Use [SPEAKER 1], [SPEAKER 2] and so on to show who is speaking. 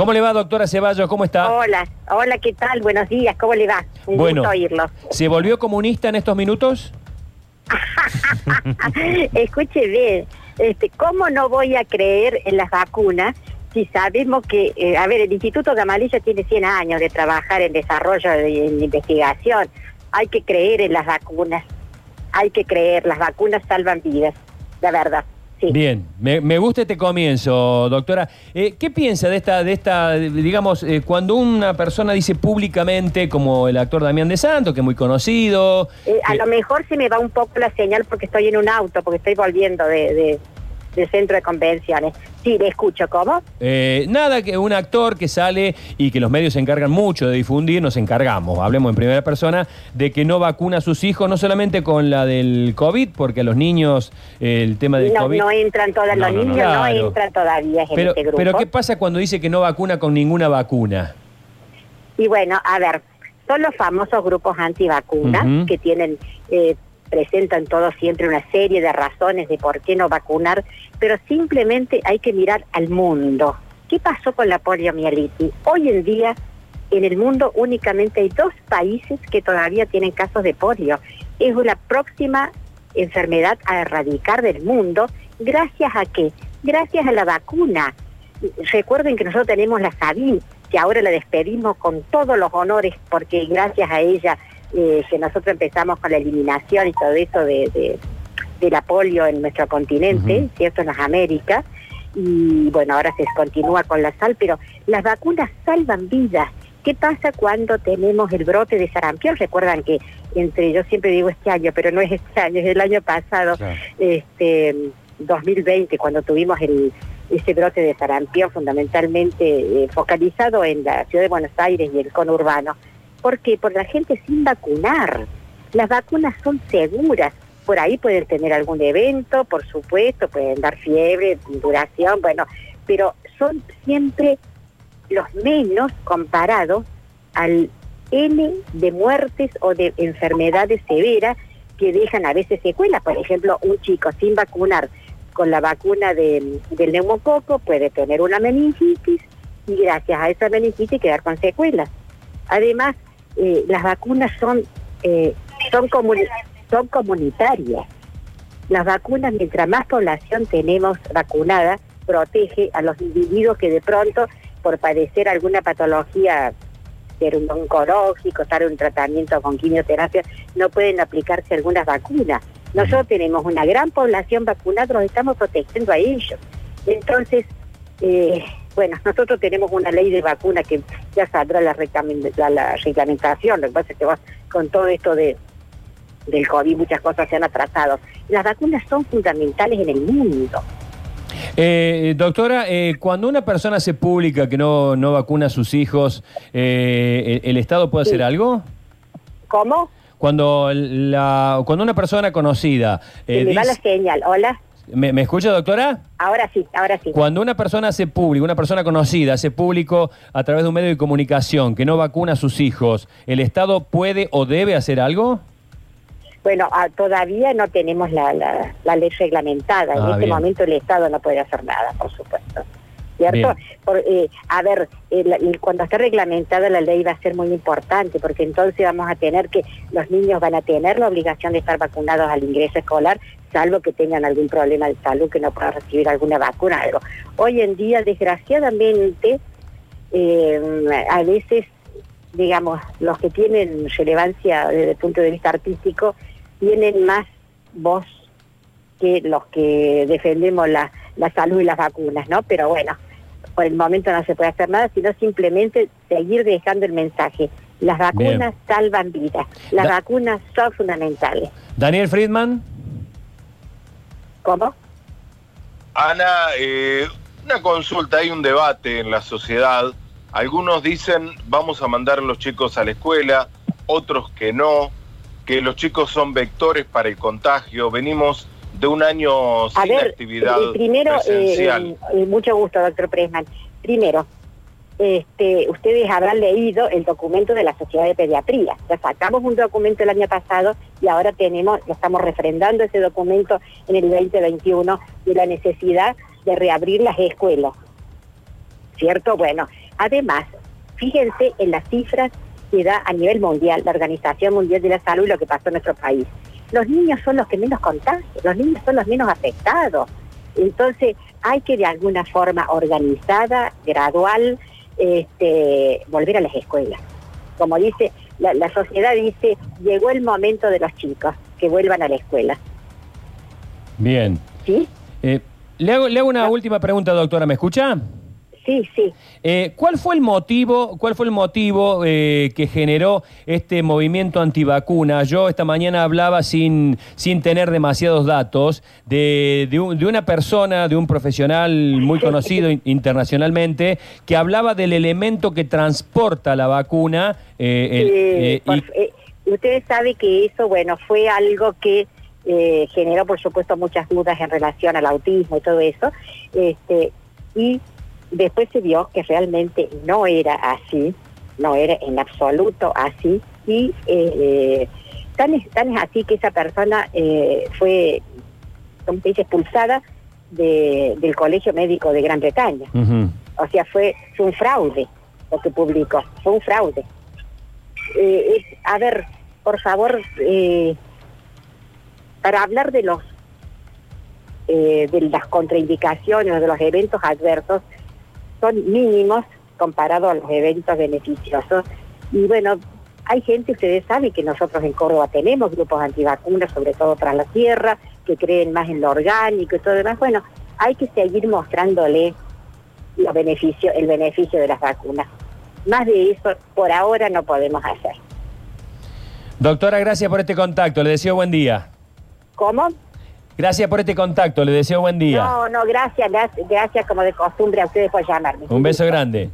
[SPEAKER 1] ¿Cómo le va, doctora Ceballos? ¿Cómo está?
[SPEAKER 2] Hola, hola, ¿qué tal? Buenos días, ¿cómo le va? Un
[SPEAKER 1] Bueno.
[SPEAKER 2] gusto oírlo.
[SPEAKER 1] ¿Se volvió comunista en estos minutos?
[SPEAKER 2] Escuche bien, este, ¿cómo no voy a creer en las vacunas si sabemos que, eh, a ver, el Instituto Gamaliel tiene 100 años de trabajar en desarrollo y en investigación? Hay que creer en las vacunas, hay que creer, las vacunas salvan vidas, la verdad. Sí.
[SPEAKER 1] Bien, me, me gusta este comienzo, doctora. Eh, ¿Qué piensa de esta, de esta, digamos, eh, cuando una persona dice públicamente, como el actor Damián de Santo, que es muy conocido,
[SPEAKER 2] Eh, a
[SPEAKER 1] que-
[SPEAKER 2] lo mejor se me va un poco la señal porque estoy en un auto, porque estoy volviendo de, de- del centro de convenciones. Sí, le escucho, ¿cómo?
[SPEAKER 1] Eh, nada, que un actor que sale y que los medios se encargan mucho de difundir, nos encargamos, hablemos en primera persona, de que no vacuna a sus hijos, no solamente con la del COVID, porque a los niños eh, el tema del
[SPEAKER 2] No,
[SPEAKER 1] COVID...
[SPEAKER 2] no entran todos
[SPEAKER 1] No,
[SPEAKER 2] los
[SPEAKER 1] no,
[SPEAKER 2] niños,
[SPEAKER 1] Claro.
[SPEAKER 2] no entran todavía en
[SPEAKER 1] pero,
[SPEAKER 2] este grupo.
[SPEAKER 1] pero ¿qué pasa cuando dice que no vacuna con ninguna vacuna?
[SPEAKER 2] Y bueno, a ver, son los famosos grupos antivacunas que tienen, eh, presentan todos siempre una serie de razones de por qué no vacunar, pero simplemente hay que mirar al mundo. ¿Qué pasó con la poliomielitis? Hoy en día en el mundo únicamente hay dos países que todavía tienen casos de polio. Es la próxima enfermedad a erradicar del mundo. ¿Gracias a qué? Gracias a la vacuna. Recuerden que nosotros tenemos la Sabin, que ahora la despedimos con todos los honores, porque gracias a ella eh, que nosotros empezamos con la eliminación y todo eso de, de, de la polio en nuestro continente. ¿cierto? En las Américas. Y bueno, ahora se continúa con la sal, pero las vacunas salvan vidas. ¿Qué pasa cuando tenemos el brote de sarampión? Recuerdan que entre, yo siempre digo este año, pero no es este año, es el año pasado,
[SPEAKER 1] Claro.
[SPEAKER 2] este 2020 cuando tuvimos el ese brote de sarampión fundamentalmente eh, focalizado en la ciudad de Buenos Aires y el conurbano. ¿Por qué? Por la gente sin vacunar. Las vacunas son seguras. Por ahí pueden tener algún evento, por supuesto, pueden dar fiebre, duración, bueno, pero son siempre los menos comparados al N de muertes o de enfermedades severas que dejan a veces secuelas. Por ejemplo, un chico sin vacunar con la vacuna de- del neumococo puede tener una meningitis y gracias a esa meningitis quedar con secuelas. Además, eh, las vacunas son, eh, son, comuni- son comunitarias. Las vacunas, mientras más población tenemos vacunada, protege a los individuos que de pronto, por padecer alguna patología ser un oncológico, estar en un tratamiento con quimioterapia, no pueden aplicarse algunas vacunas. Nosotros tenemos una gran población vacunada, nos estamos protegiendo a ellos. Entonces, eh, bueno, nosotros tenemos una ley de vacuna que ya saldrá la, la, la reglamentación, lo que pasa es que va- con todo esto de del COVID muchas cosas se han atrasado. Las vacunas son fundamentales en el mundo.
[SPEAKER 1] Eh, doctora, eh, cuando una persona hace pública que no, no vacuna a sus hijos, eh, ¿el, el Estado puede
[SPEAKER 2] Sí.
[SPEAKER 1] hacer algo?
[SPEAKER 2] ¿Cómo?
[SPEAKER 1] Cuando, la, cuando una persona conocida...
[SPEAKER 2] Se me va la
[SPEAKER 1] dice-
[SPEAKER 2] señal. Hola.
[SPEAKER 1] ¿Me, me escucha, doctora?
[SPEAKER 2] Ahora sí, ahora sí.
[SPEAKER 1] Cuando una persona hace público, una persona conocida hace público a través de un medio de comunicación que no vacuna a sus hijos, ¿el Estado puede o debe hacer algo?
[SPEAKER 2] Bueno, ah, todavía no tenemos la, la, la ley reglamentada. En
[SPEAKER 1] Ah,
[SPEAKER 2] este
[SPEAKER 1] bien.
[SPEAKER 2] momento el Estado no puede hacer nada, por supuesto. ¿Cierto? Por, eh, a ver, eh, la- cuando esté reglamentada la ley va a ser muy importante, porque entonces vamos a tener que los niños van a tener la obligación de estar vacunados al ingreso escolar, salvo que tengan algún problema de salud, que no puedan recibir alguna vacuna, algo. Hoy en día, desgraciadamente, eh, a veces, digamos, los que tienen relevancia desde el punto de vista artístico, tienen más voz que los que defendemos la, la salud y las vacunas, ¿no? Pero bueno, por el momento no se puede hacer nada, sino simplemente seguir dejando el mensaje. Las vacunas salvan vidas, las
[SPEAKER 1] Da-
[SPEAKER 2] vacunas son fundamentales.
[SPEAKER 1] Daniel Friedman.
[SPEAKER 2] ¿Cómo?
[SPEAKER 3] Ana, eh, una consulta, hay un debate en la sociedad. Algunos dicen vamos a mandar a los chicos a la escuela, otros que no, que los chicos son vectores para el contagio. Venimos de un año
[SPEAKER 2] A
[SPEAKER 3] sin
[SPEAKER 2] ver,
[SPEAKER 3] actividad
[SPEAKER 2] eh, primero,
[SPEAKER 3] presencial.
[SPEAKER 2] eh, eh, mucho gusto, doctor Presman. Primero, este, ustedes habrán leído el documento de la Sociedad de Pediatría. Ya sacamos un documento el año pasado y ahora tenemos, lo estamos refrendando ese documento en el 2021 de la necesidad de reabrir las escuelas. ¿Cierto? Bueno, Además, fíjense en las cifras que da a nivel mundial la Organización Mundial de la Salud y lo que pasó en nuestro país. Los niños son los que menos contagian, los niños son los menos afectados. Entonces, hay que de alguna forma organizada, gradual, este, volver a las escuelas. Como dice, la, la sociedad dice, llegó el momento de los chicos que vuelvan a la escuela.
[SPEAKER 1] Bien.
[SPEAKER 2] ¿Sí?
[SPEAKER 1] Eh, le, hago, le hago una última pregunta, doctora. ¿Me escucha?
[SPEAKER 2] Sí, sí.
[SPEAKER 1] Eh, ¿Cuál fue el motivo, cuál fue el motivo eh, que generó este movimiento antivacuna? Yo esta mañana hablaba sin, sin tener demasiados datos de, de un- de una persona, de un profesional muy conocido in- internacionalmente, que hablaba del elemento que transporta la vacuna. eh, el-
[SPEAKER 2] Eh,
[SPEAKER 1] y-
[SPEAKER 2] eh, ustedes saben que eso, bueno, fue algo que eh, generó, por supuesto, muchas dudas en relación al autismo y todo eso. Este, y después se vio que realmente no era así, no era en absoluto así. Y eh, tan, es, tan es así que esa persona eh, fue, como se dice, expulsada de- del Colegio Médico de Gran Bretaña. O sea, fue, fue un fraude lo que publicó, fue un fraude. Eh, a ver, por favor, eh, para hablar de los de las contraindicaciones o de los eventos adversos, son mínimos comparados a los eventos beneficiosos. Y bueno, hay gente, ustedes saben que nosotros en Córdoba tenemos grupos antivacunas, sobre todo tras la tierra, que creen más en lo orgánico y todo demás. Bueno, hay que seguir mostrándole los beneficios, el beneficio de las vacunas. Más de eso por ahora no podemos hacer.
[SPEAKER 1] Doctora, gracias por este contacto. Le deseo buen día.
[SPEAKER 2] ¿Cómo?
[SPEAKER 1] Gracias por este contacto. Le deseo buen día.
[SPEAKER 2] No, no, gracias, gracias, gracias como de costumbre a ustedes por llamarme.
[SPEAKER 1] Un beso grande.